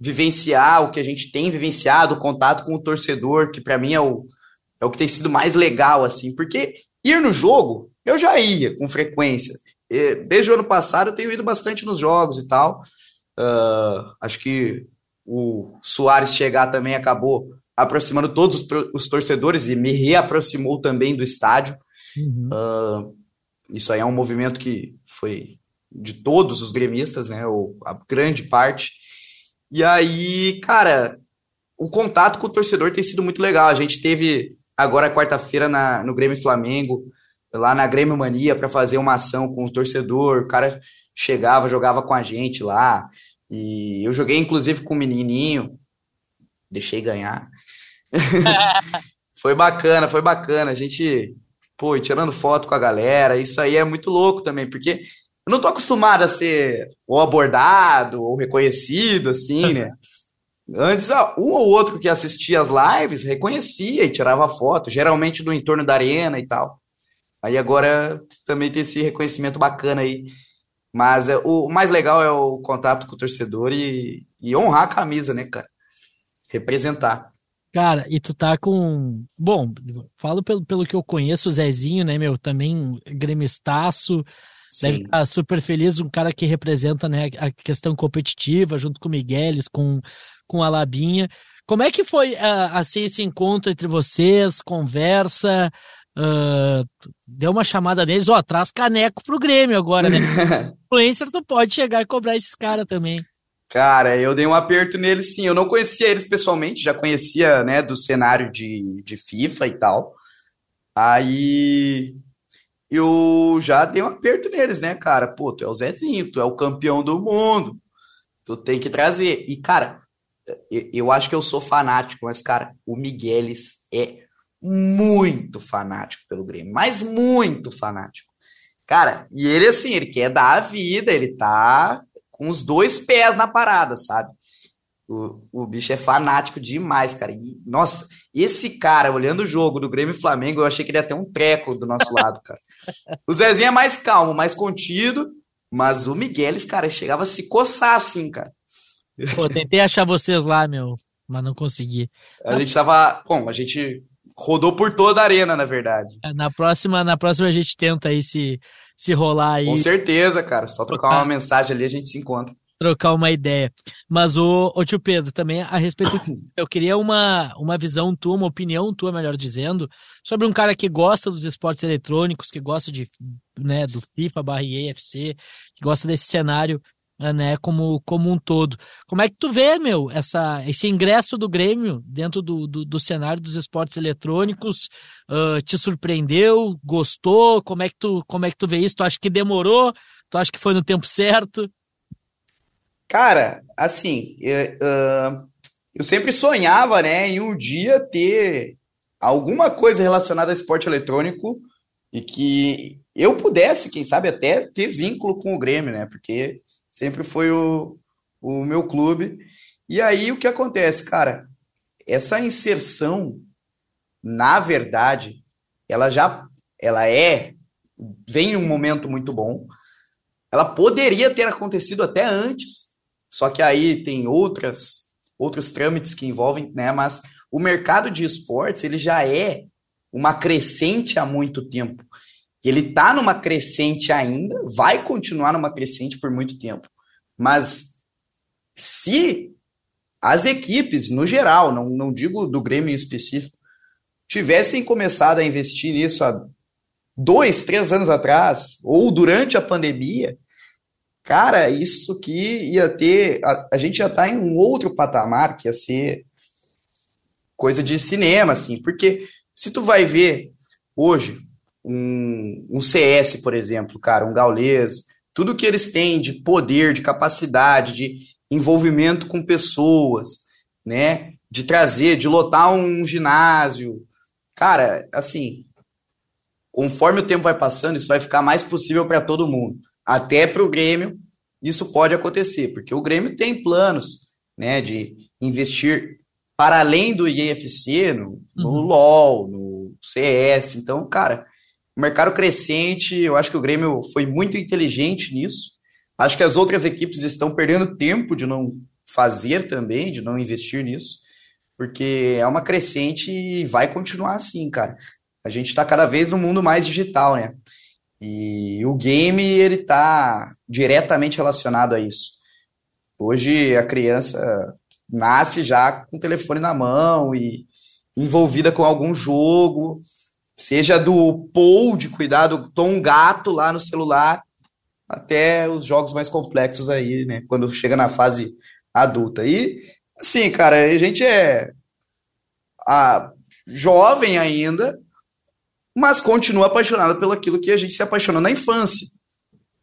S6: vivenciar o que a gente tem vivenciado, o contato com o torcedor, que para mim é o, é o que tem sido mais legal, assim, porque ir no jogo, eu já ia com frequência. Desde o ano passado eu tenho ido bastante nos jogos e tal. Uh, acho que o Soares chegar também acabou aproximando todos os torcedores e me reaproximou também do estádio. Uhum. Uh, isso aí é um movimento que foi de todos os gremistas, né? Ou a grande parte. E aí, cara, o contato com o torcedor tem sido muito legal. A gente teve agora quarta-feira no Grêmio Flamengo, lá na Grêmio Mania, para fazer uma ação com o torcedor. O cara chegava, jogava com a gente lá. E eu joguei, inclusive, com o menininho, deixei ganhar. foi bacana, foi bacana. A gente, pô, tirando foto com a galera, isso aí é muito louco também, porque eu não tô acostumado a ser ou abordado ou reconhecido, assim, né? Antes, um ou outro que assistia as lives reconhecia e tirava foto, geralmente no entorno da arena e tal. Aí agora também tem esse reconhecimento bacana aí. Mas é, o mais legal é o contato com o torcedor e, e honrar a camisa, né, cara? Representar.
S5: Cara, e tu tá com. Bom, falo pelo, pelo que eu conheço, o Zezinho, né, meu? Também gremistaço. Deve estar tá super feliz, um cara que representa né, a questão competitiva, junto com o Migueles, com, com a Labinha. Como é que foi uh, assim esse encontro entre vocês? Conversa? Uh, deu uma chamada neles, ó, traz caneco pro Grêmio agora, né? Influencer, tu pode chegar e cobrar esses caras também.
S6: Cara, eu dei um aperto neles sim. Eu não conhecia eles pessoalmente, já conhecia, né, do cenário de, de FIFA e tal. Aí eu já dei um aperto neles, né, cara? Pô, tu é o Zezinho, tu é o campeão do mundo. Tu tem que trazer. E, cara, eu acho que eu sou fanático, mas, cara, o Migueles é muito fanático pelo Grêmio, mas muito fanático. Cara, e ele assim, ele quer dar a vida, ele tá com os dois pés na parada, sabe? O, o bicho é fanático demais, cara. E, nossa, esse cara, olhando o jogo do Grêmio e Flamengo, eu achei que ele ia ter um treco do nosso lado, cara. O Zezinho é mais calmo, mais contido, mas o Migueles, cara, chegava a se coçar assim, cara.
S5: Pô, tentei achar vocês lá, meu, mas não consegui.
S6: A gente tava. Bom, a gente rodou por toda a arena, na verdade.
S5: É, na próxima, na próxima a gente tenta aí se, se rolar aí.
S6: Com certeza, cara. Só trocar uma mensagem ali a gente se encontra
S5: trocar uma ideia. Mas o, o tio Pedro, também a respeito, eu queria uma, uma visão tua, uma opinião tua, melhor dizendo, sobre um cara que gosta dos esportes eletrônicos, que gosta de, né, do FIFA barra EFC, que gosta desse cenário, né, como, como um todo. Como é que tu vê, meu, essa, esse ingresso do Grêmio dentro do, do, do cenário dos esportes eletrônicos? Uh, te surpreendeu? Gostou? Como é que tu, como é que tu vê isso? Tu acha que demorou? Tu acha que foi no tempo certo?
S6: Cara, assim, eu, eu sempre sonhava, né, em um dia ter alguma coisa relacionada a esporte eletrônico e que eu pudesse, quem sabe, até ter vínculo com o Grêmio, né? Porque sempre foi o, o meu clube. E aí o que acontece, cara? Essa inserção, na verdade, ela já ela é vem em um momento muito bom. Ela poderia ter acontecido até antes, só que aí tem outras outros trâmites que envolvem, né? Mas o mercado de esportes ele já é uma crescente há muito tempo. Ele está numa crescente ainda, vai continuar numa crescente por muito tempo. Mas se as equipes, no geral, não, não digo do Grêmio em específico, tivessem começado a investir nisso há dois, três anos atrás, ou durante a pandemia, Cara, isso que ia ter. A, a gente já tá em um outro patamar que ia ser coisa de cinema, assim, porque se tu vai ver hoje um, um CS, por exemplo, cara, um Gaules, tudo que eles têm de poder, de capacidade, de envolvimento com pessoas, né? De trazer, de lotar um ginásio. Cara, assim, conforme o tempo vai passando, isso vai ficar mais possível para todo mundo até para o Grêmio isso pode acontecer, porque o Grêmio tem planos né, de investir para além do IFC, no, no uhum. LOL, no CS. Então, cara, mercado crescente, eu acho que o Grêmio foi muito inteligente nisso. Acho que as outras equipes estão perdendo tempo de não fazer também, de não investir nisso, porque é uma crescente e vai continuar assim, cara. A gente está cada vez no mundo mais digital, né? E o game, ele está diretamente relacionado a isso. Hoje, a criança nasce já com o telefone na mão e envolvida com algum jogo, seja do Paul, de cuidar do Tom Gato lá no celular, até os jogos mais complexos aí, né? Quando chega na fase adulta. E, assim, cara, a gente é a, jovem ainda, mas continua apaixonado pelo aquilo que a gente se apaixonou na infância,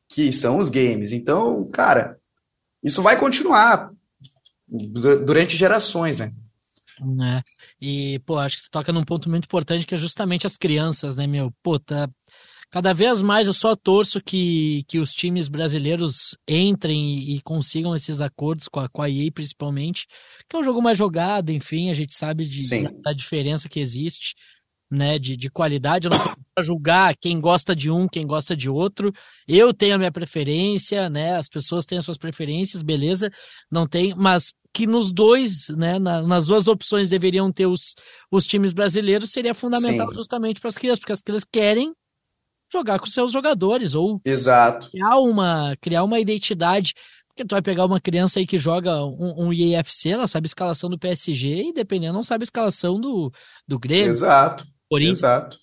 S6: que são os games. Então, cara, isso vai continuar durante gerações, né?
S5: É. E, pô, acho que tu toca num ponto muito importante que é justamente as crianças, né, meu? Pô, tá. Cada vez mais eu só torço que, que os times brasileiros entrem e, e consigam esses acordos com a, com a EA, principalmente, que é um jogo mais jogado, enfim, a gente sabe de, da diferença que existe né, de, de qualidade. Eu não para julgar quem gosta de um, quem gosta de outro. Eu tenho a minha preferência, né? As pessoas têm as suas preferências, beleza? Não tem, mas que nos dois, né, na, nas duas opções deveriam ter os, os times brasileiros seria fundamental Sim. justamente para as crianças, porque as crianças querem jogar com seus jogadores ou
S6: Exato.
S5: criar uma criar uma identidade porque tu vai pegar uma criança aí que joga um, um IEFC, ela sabe a escalação do PSG e dependendo não sabe a escalação do, do Grêmio.
S6: Exato.
S5: Corinthians,
S6: Exato.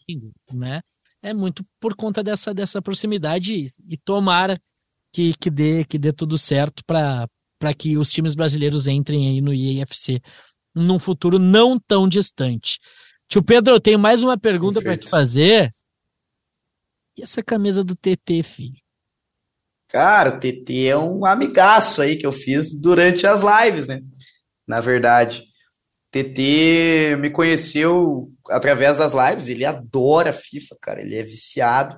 S5: né? É muito por conta dessa, dessa proximidade e, tomara que, que, dê, que dê tudo certo para que os times brasileiros entrem aí no IFC num futuro não tão distante. Tio Pedro, eu tenho mais uma pergunta para te fazer. E essa camisa do TT, filho?
S6: Cara, o TT é um amigaço aí que eu fiz durante as lives, né? Na verdade. TT me conheceu através das lives, ele adora FIFA, cara, ele é viciado.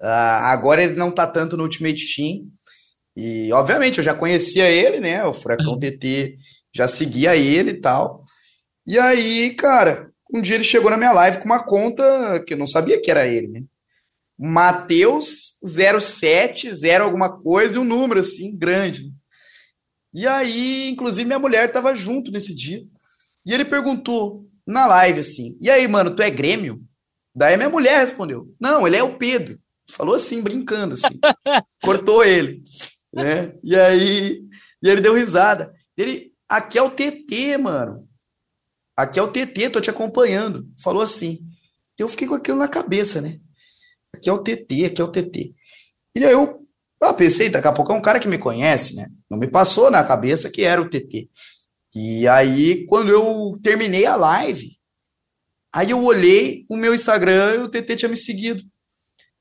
S6: Uh, agora ele não tá tanto no Ultimate Team. E, obviamente, eu já conhecia ele, né? O Furacão uhum. TT já seguia ele e tal. E aí, cara, um dia ele chegou na minha live com uma conta que eu não sabia que era ele, né? Mateus 07, 0 alguma coisa e um número assim, grande. E aí, inclusive, minha mulher tava junto nesse dia. E ele perguntou na live assim: E aí, mano, tu é Grêmio? Daí minha mulher respondeu: Não, ele é o Pedro. Falou assim, brincando, assim. Cortou ele. Né? E aí, e ele deu risada. Ele, aqui é o TT, mano. Aqui é o TT, tô te acompanhando. Falou assim. Eu fiquei com aquilo na cabeça, né? Aqui é o TT, aqui é o TT. E aí eu ah, pensei, daqui a pouco é um cara que me conhece, né? Não me passou na cabeça que era o TT. E aí, quando eu terminei a live, aí eu olhei o meu Instagram e o TT tinha me seguido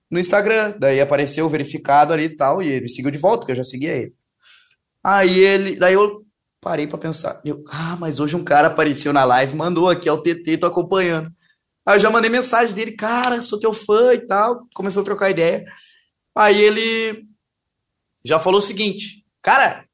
S6: no Instagram. Daí apareceu verificado ali e tal, e ele me seguiu de volta, porque eu já seguia ele. Aí ele, daí eu parei para pensar, eu, ah, mas hoje um cara apareceu na live, mandou aqui, é o TT, tô acompanhando. Aí eu já mandei mensagem dele, cara, sou teu fã e tal, começou a trocar ideia. Aí ele já falou o seguinte, cara,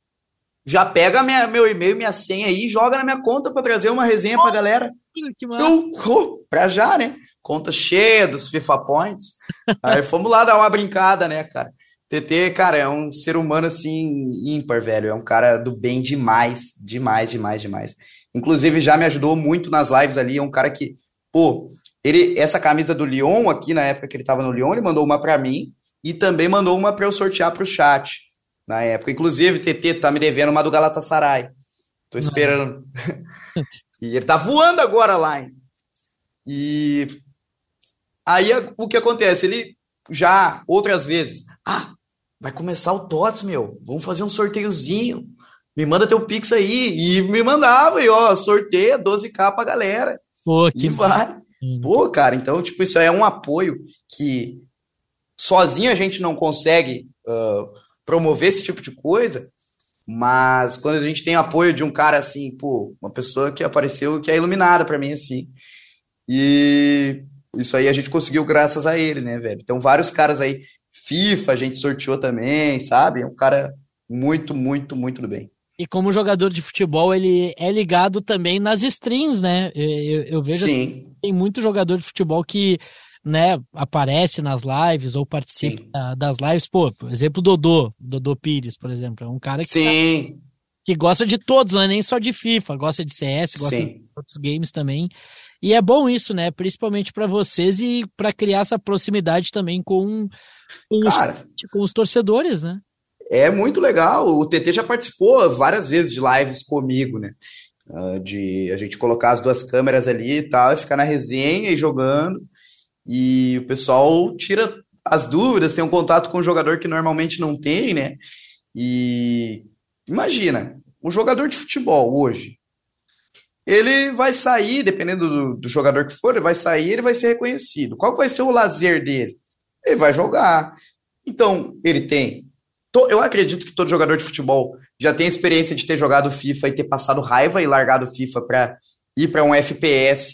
S6: já pega minha, meu e-mail, minha senha aí, joga na minha conta para trazer uma resenha pra galera. Que massa. Eu, pra já, né? conta cheia dos FIFA Points. Aí fomos lá dar uma brincada, né, cara? TT, cara, é um ser humano assim ímpar, velho. É um cara do bem demais, demais, demais, demais. Inclusive já me ajudou muito nas lives ali. É um cara que, pô, ele essa camisa do Lyon aqui na época que ele tava no Lyon, ele mandou uma para mim e também mandou uma para eu sortear pro chat na época. Inclusive, TT tá me devendo uma do Galatasaray. Tô esperando. e ele tá voando agora lá? E Aí o que acontece? Ele já outras vezes, ah, vai começar o TOTS, meu, vamos fazer um sorteiozinho, me manda teu Pix aí. E me mandava, e ó, sorteia 12k pra galera.
S5: Pô, que
S6: e vai. Pô, cara, então, tipo, isso é um apoio que sozinho a gente não consegue uh, promover esse tipo de coisa, mas quando a gente tem apoio de um cara assim, pô, uma pessoa que apareceu que é iluminada para mim, assim. E isso aí a gente conseguiu graças a ele, né, velho? Então, vários caras aí, FIFA a gente sorteou também, sabe? É um cara muito, muito, muito do bem.
S5: E como jogador de futebol, ele é ligado também nas strings, né? Eu, eu vejo Sim. assim, tem muito jogador de futebol que né, aparece nas lives ou participa Sim. das lives. Pô, por exemplo, o Dodô, Dodô Pires, por exemplo, é um cara que,
S6: Sim.
S5: Tá, que gosta de todos, não é nem só de FIFA, gosta de CS, gosta Sim. de outros games também. E é bom isso, né? Principalmente para vocês e para criar essa proximidade também com, com, Cara, os, com os torcedores, né?
S6: É muito legal. O TT já participou várias vezes de lives comigo, né? Uh, de a gente colocar as duas câmeras ali e tal, e ficar na resenha e jogando. E o pessoal tira as dúvidas, tem um contato com o jogador que normalmente não tem, né? E imagina, um jogador de futebol hoje, ele vai sair, dependendo do, do, jogador que for, ele vai sair, ele vai ser reconhecido. Qual vai ser o lazer dele? Ele vai jogar. Então, ele tem. Eu acredito que todo jogador de futebol já tem experiência de ter jogado FIFA e ter passado raiva e largado FIFA para ir para um FPS.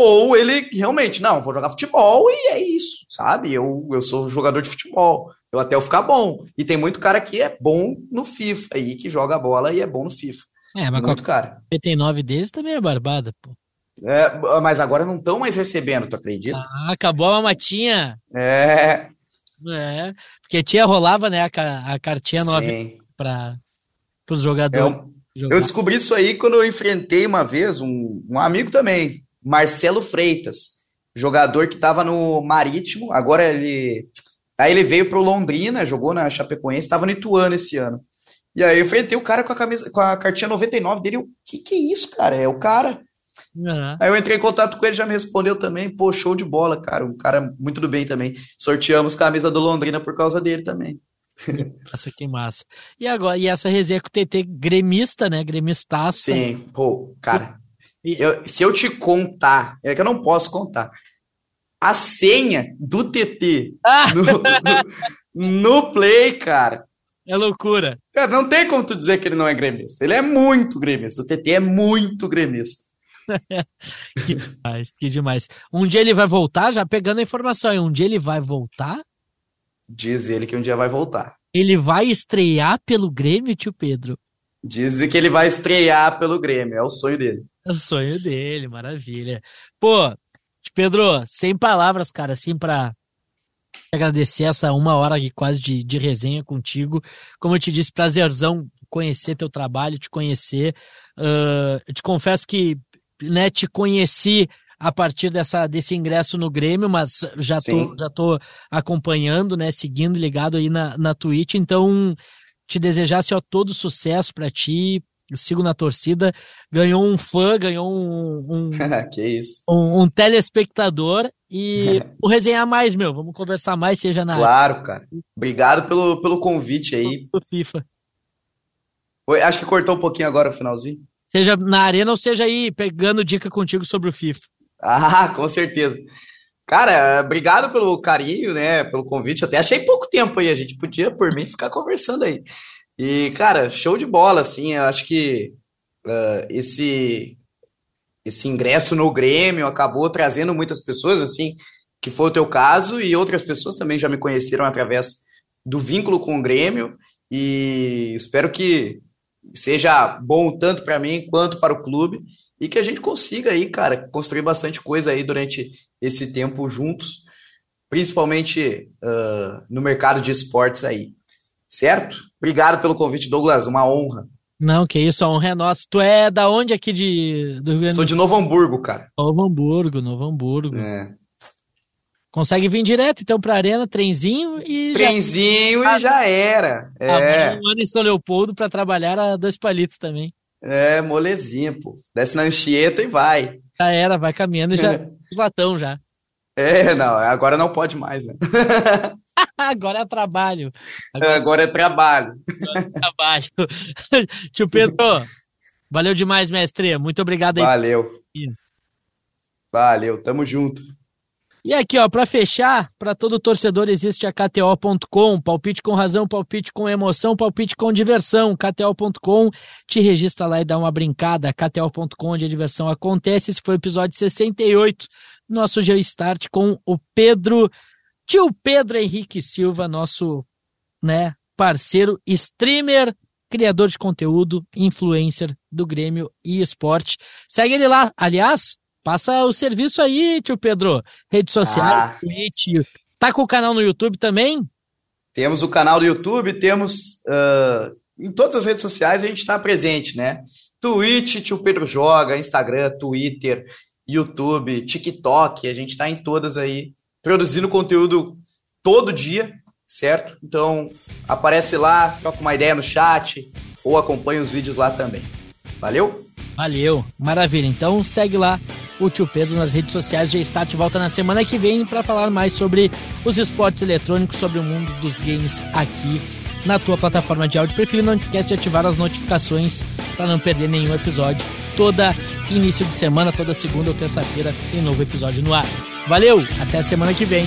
S6: Ou ele realmente, não, vou jogar futebol e é isso, sabe? Eu, eu sou jogador de futebol. Eu até eu ficar bom. E tem muito cara que é bom no FIFA aí, que joga bola e é bom no FIFA.
S5: É, mas muito cara. 99 deles também é barbada, pô.
S6: É, mas agora não estão mais recebendo, tu acredita?
S5: Ah, acabou a mamatinha.
S6: É.
S5: É, porque tinha rolava, né, a, a cartinha nova para os jogadores.
S6: Eu, eu, descobri isso aí quando eu enfrentei uma vez um, um amigo também, Marcelo Freitas, jogador que estava no Marítimo, agora ele aí ele veio pro Londrina, jogou na Chapecoense, estava no Ituano esse ano. E aí eu enfrentei o cara com a camisa, com a cartinha 99 dele. O que que é isso, cara? É o cara. Uhum. Aí eu entrei em contato com ele, já me respondeu também. Pô, show de bola, cara. Um cara muito do bem também. Sorteamos camisa do Londrina por causa dele também.
S5: Nossa, que massa. E agora, e essa resenha com o TT gremista, né? Gremistaço.
S6: Sim, pô, cara. Eu, se eu te contar, é que eu não posso contar. A senha do TT ah! no, no, no Play, cara,
S5: É loucura.
S6: Cara, não tem como tu dizer que ele não é gremista. Ele é muito gremista. O TT é muito gremista.
S5: que demais, que demais. Um dia ele vai voltar, já pegando a informação aí, um dia ele vai voltar?
S6: Diz ele que um dia vai voltar.
S5: Ele vai estrear pelo Grêmio, tio Pedro?
S6: Dizem que ele vai estrear pelo Grêmio, é o sonho dele.
S5: O sonho dele, maravilha. Pô, Pedro, sem palavras, cara, assim, pra agradecer essa uma hora e quase de, de resenha contigo. Como eu te disse, prazerzão conhecer teu trabalho, te conhecer. Uh, eu te confesso que né, te conheci a partir dessa, desse ingresso no Grêmio, mas já tô, já tô acompanhando, né, seguindo, ligado aí na, na Twitch, então te desejar assim, ó, todo sucesso para ti, sigo na torcida, ganhou um fã, ganhou um, um,
S6: que isso.
S5: um, um telespectador e o resenhar mais, meu, vamos conversar mais, seja na...
S6: Claro, cara. Obrigado pelo, pelo convite aí.
S5: Do FIFA.
S6: Oi, acho que cortou um pouquinho agora o finalzinho.
S5: Seja na arena ou seja aí pegando dica contigo sobre o FIFA.
S6: Ah, com certeza. Cara, obrigado pelo carinho, né? Pelo convite. Até achei pouco tempo aí. A gente podia, por mim, ficar conversando aí. E, cara, show de bola, assim. Eu acho que uh, esse esse ingresso no Grêmio acabou trazendo muitas pessoas, assim, que foi o teu caso, e outras pessoas também já me conheceram através do vínculo com o Grêmio. E espero que seja bom tanto para mim quanto para o clube e que a gente consiga aí, cara, construir bastante coisa aí durante esse tempo juntos, principalmente uh, no mercado de esportes aí. Certo? Obrigado pelo convite, Douglas. Uma honra.
S5: Não, que isso, a honra é nossa. Tu é da onde aqui de, do Rio Grande
S6: Sou de Novo Hamburgo, cara.
S5: Novo Hamburgo, Novo Hamburgo.
S6: É.
S5: Consegue vir direto, então, pra arena, trenzinho e.
S6: Trenzinho já... e já era. É.
S5: um ano em São Leopoldo pra trabalhar a dois palitos também.
S6: É, molezinha, pô. Desce na Anchieta e vai.
S5: Já era, vai caminhando e já. Os latão já.
S6: É, não, agora não pode mais, né?
S5: agora é trabalho.
S6: Agora, agora é trabalho.
S5: Agora é trabalho. Tio Pedro, valeu demais, mestre. Muito obrigado aí.
S6: Valeu. Valeu, tamo junto.
S5: E aqui, ó, para fechar, para todo torcedor existe a KTO.com, palpite com razão, palpite com emoção, palpite com diversão. KTO.com, te registra lá e dá uma brincada. KTO.com, onde a diversão acontece. Esse foi o episódio 68, nosso Geostart com o Pedro, tio Pedro Henrique Silva, nosso, né, parceiro, streamer, criador de conteúdo, influencer do Grêmio e esporte. Segue ele lá. Aliás, Passa o serviço aí, tio Pedro. Redes sociais, ah. Twitch. Tá com o canal no YouTube também?
S6: Temos o canal do YouTube, temos uh, em todas as redes sociais a gente está presente, né? Twitch, tio Pedro Joga, Instagram, Twitter, YouTube, TikTok, a gente está em todas aí, produzindo conteúdo todo dia, certo? Então aparece lá, troca uma ideia no chat ou acompanha os vídeos lá também. Valeu?
S5: Valeu, maravilha. Então segue lá o tio Pedro nas redes sociais. Já está de volta na semana que vem para falar mais sobre os esportes eletrônicos, sobre o mundo dos games aqui na tua plataforma de áudio. Prefiro não esquece de ativar as notificações para não perder nenhum episódio. Toda início de semana, toda segunda ou terça-feira, tem novo episódio no ar. Valeu, até a semana que vem.